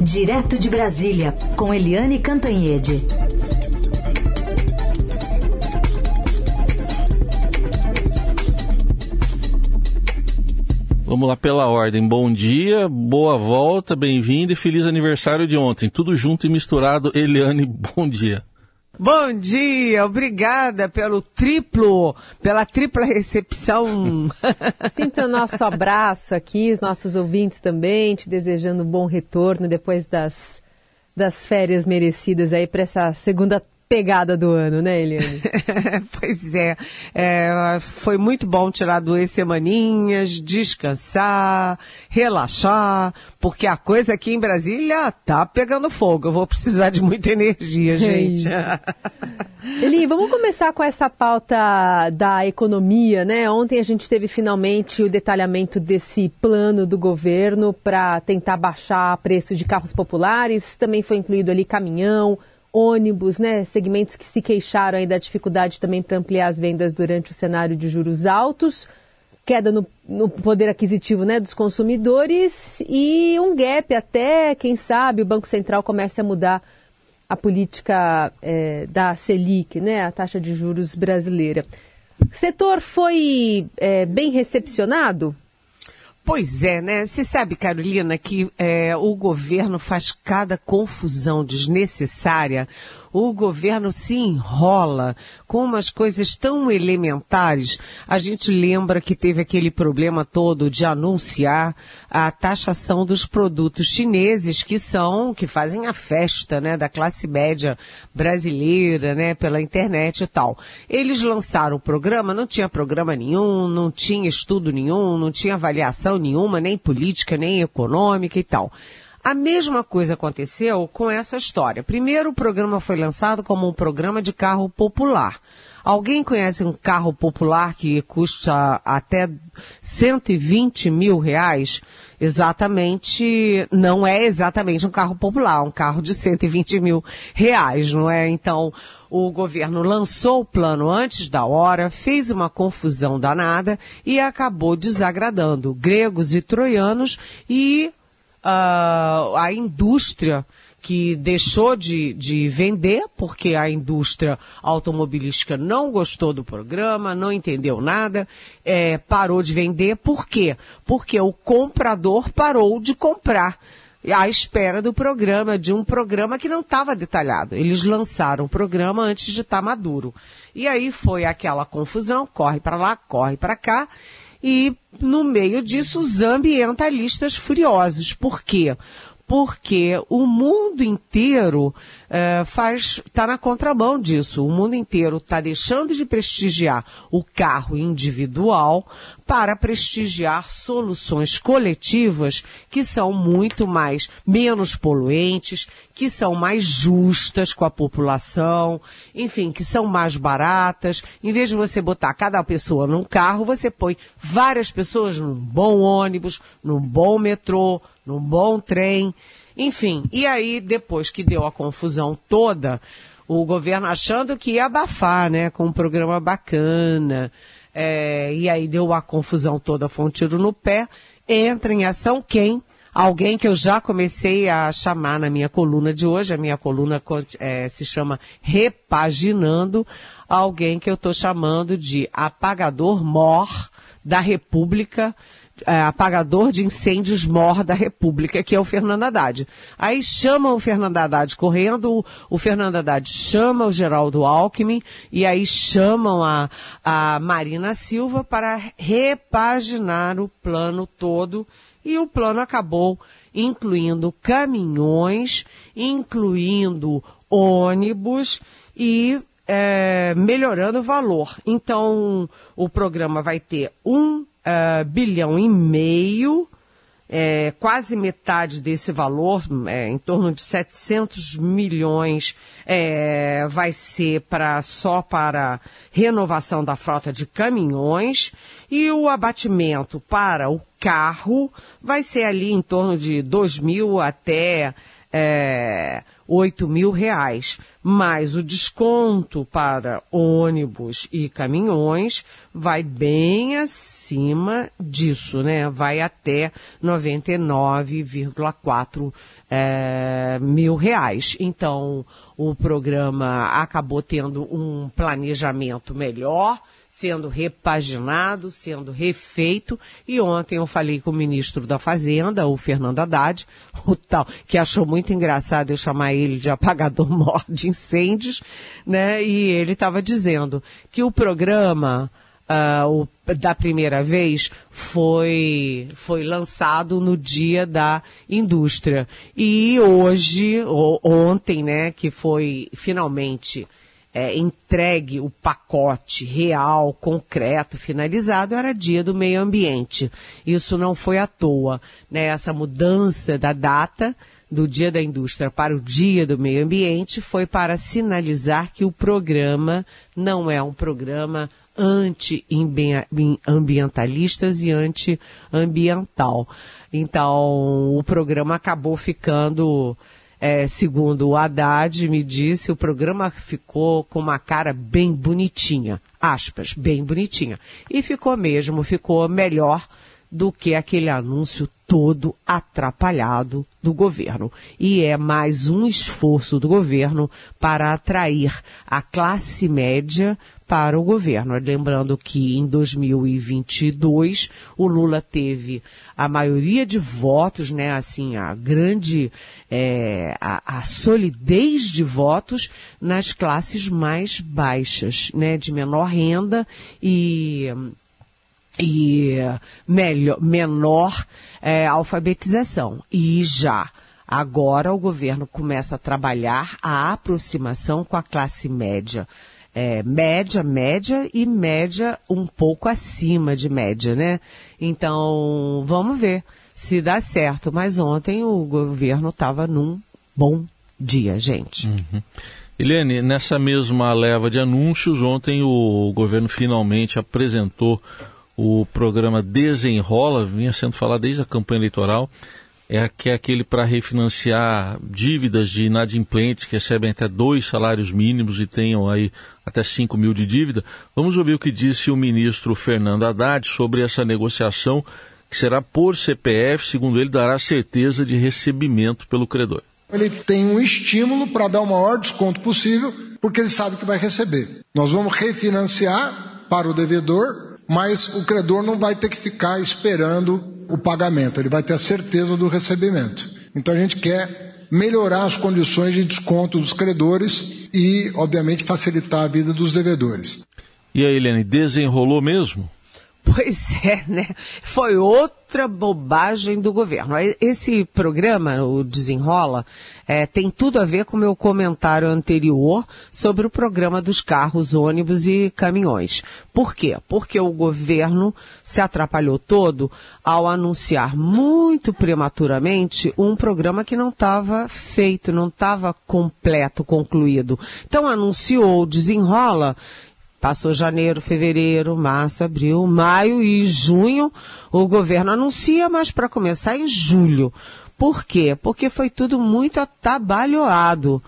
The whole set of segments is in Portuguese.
Direto de Brasília, com Eliane Cantanhede. Vamos lá pela ordem. Bom dia, boa volta, bem-vindo e feliz aniversário de ontem. Tudo junto e misturado. Eliane, bom dia. Bom dia, obrigada pelo triplo, pela tripla recepção. Sinta o nosso abraço aqui, os nossos ouvintes também, te desejando um bom retorno depois das, das férias merecidas aí para essa segunda pegada do ano, né, Eliane? pois é. é. Foi muito bom tirar duas semaninhas, descansar, relaxar, porque a coisa aqui em Brasília tá pegando fogo. Eu vou precisar de muita energia, é gente. Eli, vamos começar com essa pauta da economia, né? Ontem a gente teve finalmente o detalhamento desse plano do governo para tentar baixar preço de carros populares. Também foi incluído ali caminhão, ônibus, né, segmentos que se queixaram aí da dificuldade também para ampliar as vendas durante o cenário de juros altos, queda no, no, poder aquisitivo né, dos consumidores e um gap até, quem sabe, o Banco Central comece a mudar a política é, da Selic, né, a taxa de juros brasileira. O setor foi é, bem recepcionado? Pois é, né? Você sabe, Carolina, que é, o governo faz cada confusão desnecessária o governo se enrola com umas coisas tão elementares. A gente lembra que teve aquele problema todo de anunciar a taxação dos produtos chineses que são, que fazem a festa, né, da classe média brasileira, né, pela internet e tal. Eles lançaram o programa, não tinha programa nenhum, não tinha estudo nenhum, não tinha avaliação nenhuma, nem política, nem econômica e tal. A mesma coisa aconteceu com essa história. Primeiro, o programa foi lançado como um programa de carro popular. Alguém conhece um carro popular que custa até 120 mil reais? Exatamente, não é exatamente um carro popular, um carro de 120 mil reais, não é? Então, o governo lançou o plano antes da hora, fez uma confusão danada e acabou desagradando gregos e troianos e uh, a indústria que deixou de, de vender, porque a indústria automobilística não gostou do programa, não entendeu nada, é, parou de vender. Por quê? Porque o comprador parou de comprar à espera do programa, de um programa que não estava detalhado. Eles lançaram o programa antes de estar tá maduro. E aí foi aquela confusão, corre para lá, corre para cá, e no meio disso os ambientalistas furiosos. Por quê? porque o mundo inteiro é, faz está na contramão disso. O mundo inteiro está deixando de prestigiar o carro individual para prestigiar soluções coletivas que são muito mais menos poluentes, que são mais justas com a população, enfim, que são mais baratas. Em vez de você botar cada pessoa num carro, você põe várias pessoas num bom ônibus, num bom metrô, num bom trem. Enfim, e aí, depois que deu a confusão toda, o governo achando que ia abafar, né, com um programa bacana, é, e aí deu a confusão toda, foi um tiro no pé, entra em ação quem? Alguém que eu já comecei a chamar na minha coluna de hoje, a minha coluna é, se chama Repaginando, alguém que eu estou chamando de apagador mor da República é, apagador de incêndios mor da República, que é o Fernando Haddad. Aí chamam o Fernando Haddad correndo, o Fernando Haddad chama o Geraldo Alckmin e aí chamam a, a Marina Silva para repaginar o plano todo e o plano acabou incluindo caminhões, incluindo ônibus e é, melhorando o valor. Então, o programa vai ter um uh, bilhão e meio, é, quase metade desse valor, é, em torno de 700 milhões, é, vai ser para só para renovação da frota de caminhões. E o abatimento para o carro vai ser ali em torno de 2 mil até é, 8 mil reais, mas o desconto para ônibus e caminhões vai bem acima disso, né? Vai até 99,4 é, mil reais. Então, o programa acabou tendo um planejamento melhor, sendo repaginado, sendo refeito. E ontem eu falei com o ministro da Fazenda, o Fernando Haddad, o tal, que achou muito engraçado eu chamar ele de apagador de incêndios, né? E ele estava dizendo que o programa uh, o, da primeira vez foi, foi lançado no dia da indústria. E hoje, ou, ontem, né, que foi finalmente é, entregue o pacote real, concreto, finalizado, era dia do meio ambiente. Isso não foi à toa, né? Essa mudança da data do Dia da Indústria para o Dia do Meio Ambiente foi para sinalizar que o programa não é um programa anti-ambientalistas e anti-ambiental. Então, o programa acabou ficando é, segundo o Haddad me disse, o programa ficou com uma cara bem bonitinha, aspas, bem bonitinha. E ficou mesmo, ficou melhor do que aquele anúncio todo atrapalhado do governo. E é mais um esforço do governo para atrair a classe média para o governo. Lembrando que em 2022 o Lula teve a maioria de votos, né, assim, a grande, é, a, a solidez de votos nas classes mais baixas, né, de menor renda e e melhor, menor é, alfabetização. E já agora o governo começa a trabalhar a aproximação com a classe média. É, média, média e média um pouco acima de média, né? Então, vamos ver se dá certo. Mas ontem o governo estava num bom dia, gente. Uhum. Eliane, nessa mesma leva de anúncios, ontem o governo finalmente apresentou o programa Desenrola, vinha sendo falado desde a campanha eleitoral, é, que é aquele para refinanciar dívidas de inadimplentes que recebem até dois salários mínimos e tenham aí até 5 mil de dívida. Vamos ouvir o que disse o ministro Fernando Haddad sobre essa negociação, que será por CPF, segundo ele, dará certeza de recebimento pelo credor. Ele tem um estímulo para dar o maior desconto possível, porque ele sabe que vai receber. Nós vamos refinanciar para o devedor mas o credor não vai ter que ficar esperando o pagamento, ele vai ter a certeza do recebimento. Então a gente quer melhorar as condições de desconto dos credores e, obviamente, facilitar a vida dos devedores. E aí, Helene, desenrolou mesmo? Pois é, né? Foi outra bobagem do governo. Esse programa, o Desenrola, é, tem tudo a ver com o meu comentário anterior sobre o programa dos carros, ônibus e caminhões. Por quê? Porque o governo se atrapalhou todo ao anunciar muito prematuramente um programa que não estava feito, não estava completo, concluído. Então anunciou, desenrola Passou janeiro, fevereiro, março, abril, maio e junho. O governo anuncia, mas para começar em julho. Por quê? Porque foi tudo muito atabalhoado.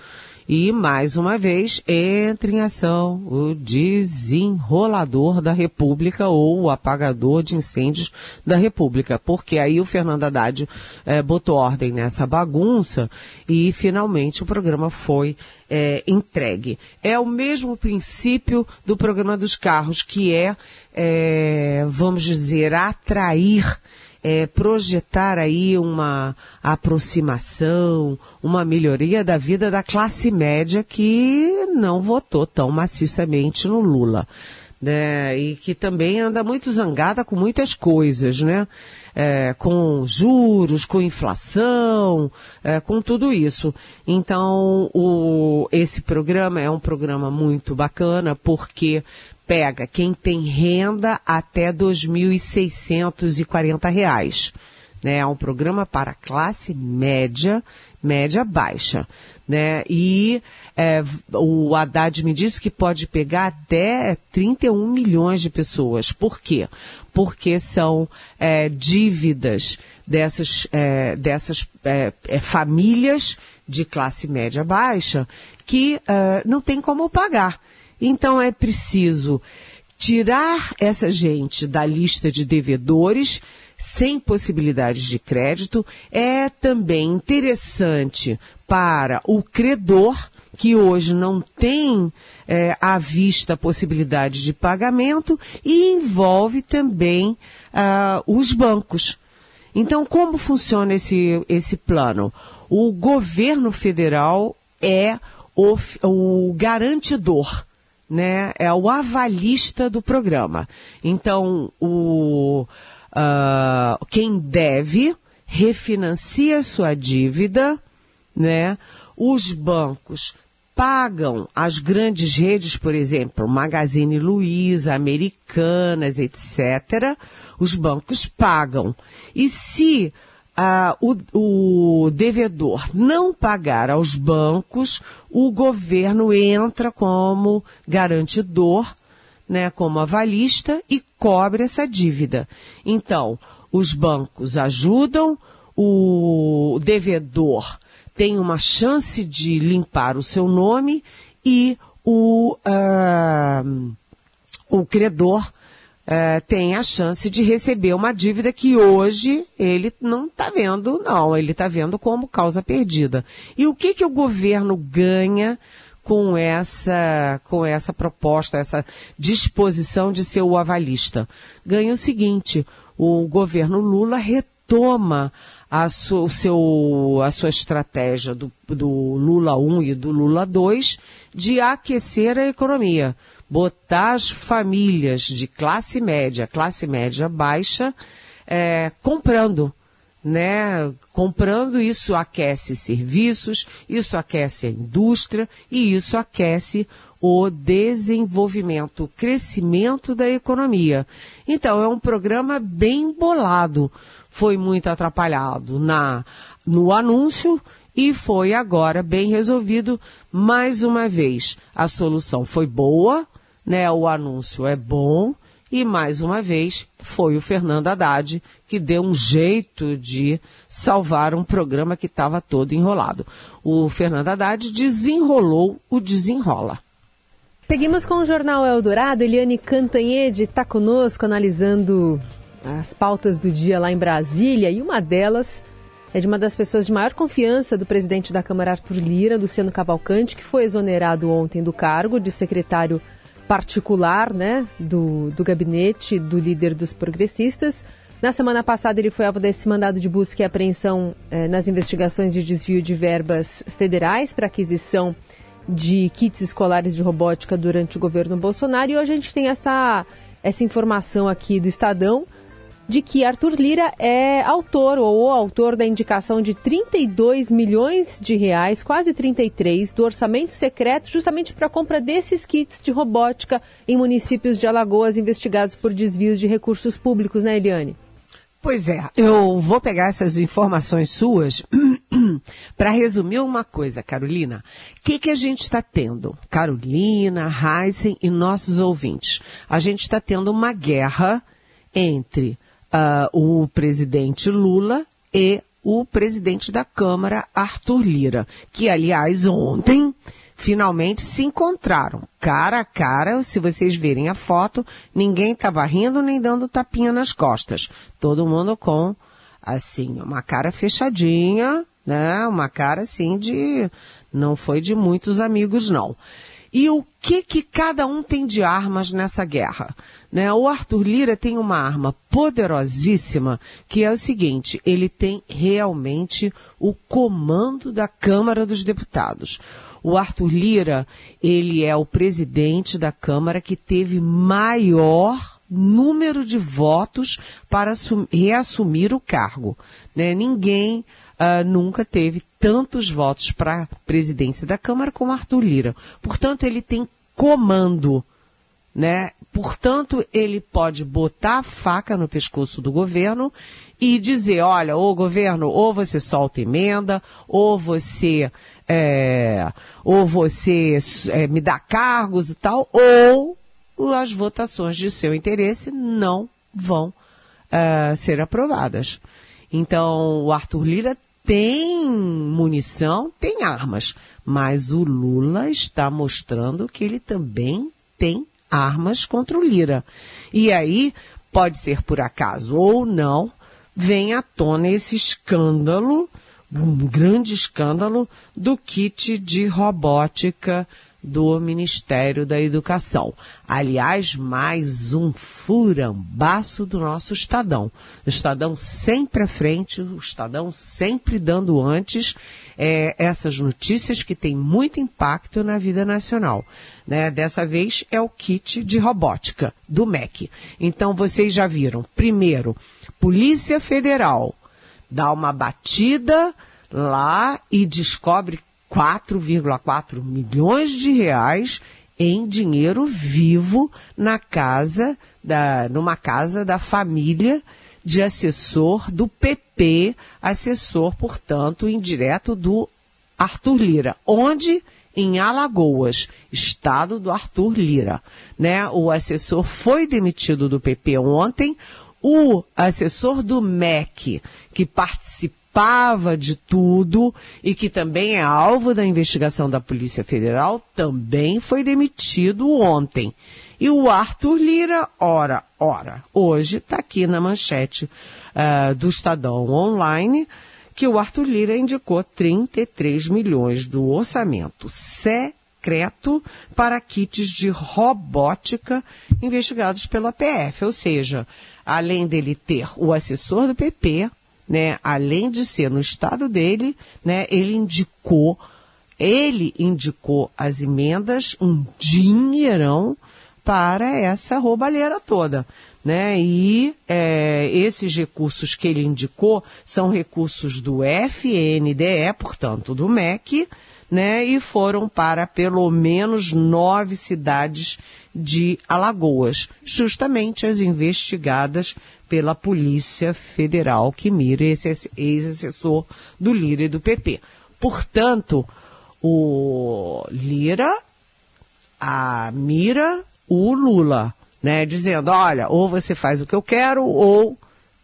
E, mais uma vez, entra em ação o desenrolador da República ou o apagador de incêndios da República. Porque aí o Fernando Haddad é, botou ordem nessa bagunça e, finalmente, o programa foi é, entregue. É o mesmo princípio do programa dos carros, que é, é vamos dizer, atrair é, projetar aí uma aproximação, uma melhoria da vida da classe média que não votou tão maciçamente no Lula. Né, e que também anda muito zangada com muitas coisas, né? É, com juros, com inflação, é, com tudo isso. Então, o, esse programa é um programa muito bacana porque pega quem tem renda até R$ 2.640. né? É um programa para classe média, média baixa, né? E é, o Haddad me disse que pode pegar até 31 milhões de pessoas. Por quê? Porque são é, dívidas dessas, é, dessas é, é, famílias de classe média baixa que é, não tem como pagar. Então é preciso tirar essa gente da lista de devedores sem possibilidades de crédito. É também interessante para o credor que hoje não tem é, à vista a possibilidade de pagamento e envolve também uh, os bancos. Então, como funciona esse, esse plano? O governo federal é o, o garantidor né, é o avalista do programa. Então, o, uh, quem deve refinancia sua dívida, né? Os bancos pagam as grandes redes, por exemplo, Magazine Luiza, Americanas, etc. Os bancos pagam. E se ah, o, o devedor não pagar aos bancos, o governo entra como garantidor, né, como avalista e cobre essa dívida. Então, os bancos ajudam, o devedor tem uma chance de limpar o seu nome e o, uh, o credor é, tem a chance de receber uma dívida que hoje ele não está vendo, não, ele está vendo como causa perdida. E o que, que o governo ganha com essa, com essa proposta, essa disposição de ser o avalista? Ganha o seguinte, o governo Lula retoma a, su, seu, a sua estratégia do, do Lula 1 e do Lula 2 de aquecer a economia botar as famílias de classe média, classe média baixa, é, comprando. Né? Comprando, isso aquece serviços, isso aquece a indústria e isso aquece o desenvolvimento, o crescimento da economia. Então, é um programa bem bolado. Foi muito atrapalhado na, no anúncio e foi agora bem resolvido mais uma vez. A solução foi boa, né, o anúncio é bom e mais uma vez foi o Fernando Haddad que deu um jeito de salvar um programa que estava todo enrolado. O Fernando Haddad desenrolou o desenrola. Seguimos com o Jornal Eldorado. Eliane Cantanhede está conosco analisando as pautas do dia lá em Brasília e uma delas é de uma das pessoas de maior confiança do presidente da Câmara, Arthur Lira, Luciano Cavalcante, que foi exonerado ontem do cargo de secretário particular né, do, do gabinete do líder dos progressistas. Na semana passada, ele foi alvo desse mandado de busca e apreensão eh, nas investigações de desvio de verbas federais para aquisição de kits escolares de robótica durante o governo Bolsonaro. E hoje a gente tem essa, essa informação aqui do Estadão de que Arthur Lira é autor ou autor da indicação de 32 milhões de reais, quase 33, do orçamento secreto, justamente para a compra desses kits de robótica em municípios de Alagoas investigados por desvios de recursos públicos, né, Eliane? Pois é, eu vou pegar essas informações suas para resumir uma coisa, Carolina. O que, que a gente está tendo? Carolina, Heisen e nossos ouvintes. A gente está tendo uma guerra entre uh, o presidente Lula e o presidente da Câmara, Arthur Lira, que, aliás, ontem finalmente se encontraram cara a cara. Se vocês verem a foto, ninguém estava rindo nem dando tapinha nas costas. Todo mundo com, assim, uma cara fechadinha, né? Uma cara assim de. Não foi de muitos amigos, não. E o que que cada um tem de armas nessa guerra? Né? O Arthur Lira tem uma arma poderosíssima, que é o seguinte, ele tem realmente o comando da Câmara dos Deputados. O Arthur Lira, ele é o presidente da Câmara que teve maior número de votos para reassumir o cargo. Né? Ninguém uh, nunca teve tantos votos para a presidência da Câmara como Arthur Lira. Portanto, ele tem comando né? Portanto, ele pode botar a faca no pescoço do governo e dizer, olha, ô governo, ou você solta emenda, ou você é, ou você é, me dá cargos e tal, ou as votações de seu interesse não vão uh, ser aprovadas. Então, o Arthur Lira tem munição, tem armas, mas o Lula está mostrando que ele também tem armas contra o Lira. E aí, pode ser por acaso ou não, vem à tona esse escândalo, um grande escândalo do kit de robótica do Ministério da Educação. Aliás, mais um furambaço do nosso Estadão. O Estadão sempre à frente, o Estadão sempre dando antes é, essas notícias que têm muito impacto na vida nacional. Né? Dessa vez é o kit de robótica do MEC. Então vocês já viram, primeiro, Polícia Federal dá uma batida lá e descobre 4,4 milhões de reais em dinheiro vivo na casa da, numa casa da família de assessor do PP, assessor, portanto, indireto do Arthur Lira. Onde? Em Alagoas, estado do Arthur Lira. Né? O assessor foi demitido do PP ontem. O assessor do MEC, que participou participava de tudo e que também é alvo da investigação da Polícia Federal, também foi demitido ontem. E o Arthur Lira, ora, ora, hoje está aqui na manchete uh, do Estadão Online que o Arthur Lira indicou 33 milhões do orçamento secreto para kits de robótica investigados pela PF. Ou seja, além dele ter o assessor do PP, né, além de ser no estado dele, né, ele indicou, ele indicou as emendas, um dinheirão para essa roubalheira toda. Né? E é, esses recursos que ele indicou são recursos do FNDE, portanto, do MEC, né? E foram para pelo menos nove cidades de Alagoas, justamente as investigadas pela Polícia Federal que mira esse ex-assessor do Lira e do PP. Portanto, o Lira a mira o Lula, né, dizendo, olha, ou você faz o que eu quero ou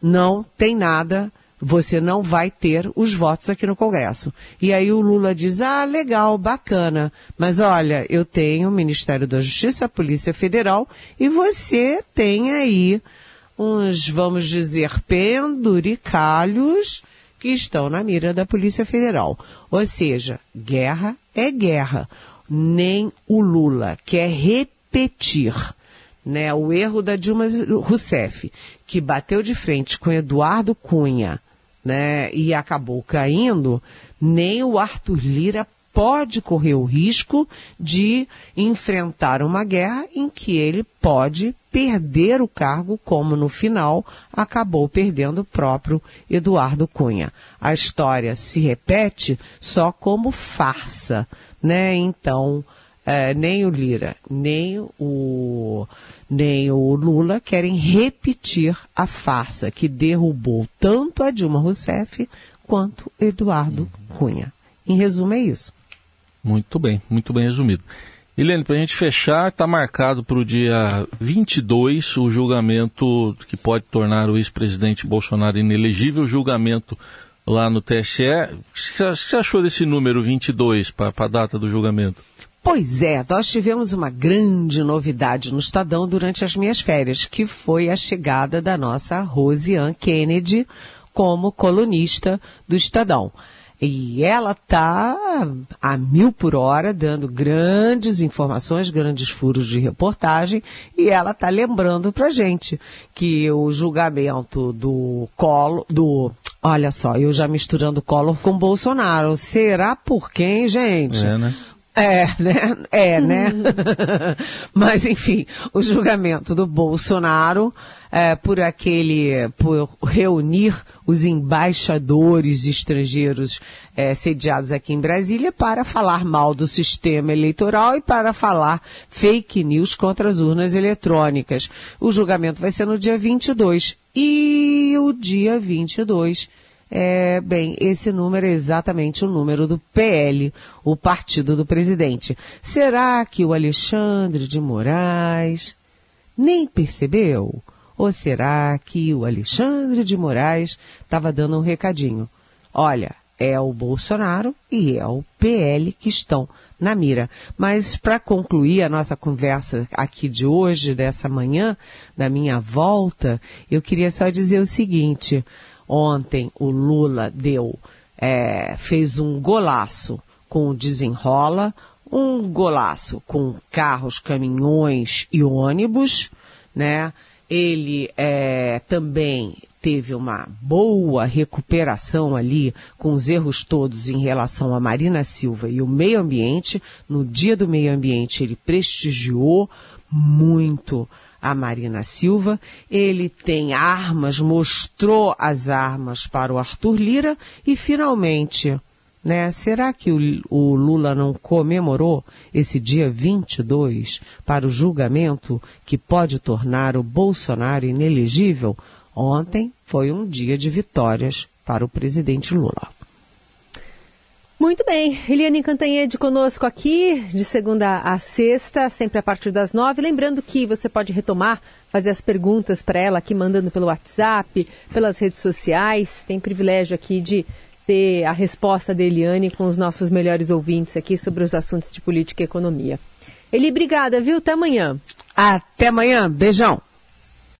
não tem nada você não vai ter os votos aqui no Congresso. E aí o Lula diz, ah, legal, bacana, mas olha, eu tenho o Ministério da Justiça, a Polícia Federal, e você tem aí uns, vamos dizer, penduricalhos que estão na mira da Polícia Federal. Ou seja, guerra é guerra. Nem o Lula quer repetir né, o erro da Dilma Rousseff, que bateu de frente com Eduardo Cunha né, e acabou caindo, nem o Arthur Lira pode correr o risco de enfrentar uma guerra em que ele pode perder o cargo, como no final acabou perdendo o próprio Eduardo Cunha. A história se repete só como farsa, né? Então, é, nem o Lira, nem o nem o Lula querem repetir a farsa que derrubou tanto a Dilma Rousseff quanto Eduardo Cunha. Em resumo, é isso. Muito bem, muito bem resumido. Helene, para a gente fechar, está marcado para o dia 22 o julgamento que pode tornar o ex-presidente Bolsonaro inelegível, julgamento lá no TSE. O que você achou desse número 22 para a data do julgamento? Pois é, nós tivemos uma grande novidade no Estadão durante as minhas férias, que foi a chegada da nossa Rosiane Kennedy como colunista do Estadão. E ela está a mil por hora, dando grandes informações, grandes furos de reportagem, e ela está lembrando para gente que o julgamento do colo, do Olha só, eu já misturando Collor com Bolsonaro. Será por quem, gente? É, né? É, né? É, né? Mas, enfim, o julgamento do Bolsonaro é, por aquele, por reunir os embaixadores estrangeiros é, sediados aqui em Brasília para falar mal do sistema eleitoral e para falar fake news contra as urnas eletrônicas. O julgamento vai ser no dia 22. E o dia 22 é, bem, esse número é exatamente o número do PL, o partido do presidente. Será que o Alexandre de Moraes nem percebeu? Ou será que o Alexandre de Moraes estava dando um recadinho? Olha, é o Bolsonaro e é o PL que estão na mira. Mas para concluir a nossa conversa aqui de hoje, dessa manhã, da minha volta, eu queria só dizer o seguinte. Ontem o Lula deu, é, fez um golaço com o desenrola, um golaço com carros, caminhões e ônibus, né? Ele é, também teve uma boa recuperação ali com os erros todos em relação a Marina Silva e o meio ambiente. No dia do meio ambiente ele prestigiou muito a Marina Silva. Ele tem armas, mostrou as armas para o Arthur Lira e finalmente, né? Será que o, o, Lula não comemorou esse dia 22 para o julgamento que pode tornar o Bolsonaro inelegível? Ontem foi um dia de vitórias para o presidente Lula. Muito bem, Eliane Cantanhede conosco aqui, de segunda a sexta, sempre a partir das nove. Lembrando que você pode retomar, fazer as perguntas para ela aqui, mandando pelo WhatsApp, pelas redes sociais. Tem privilégio aqui de ter a resposta da Eliane com os nossos melhores ouvintes aqui sobre os assuntos de política e economia. Eli, obrigada, viu? Até amanhã. Até amanhã. Beijão.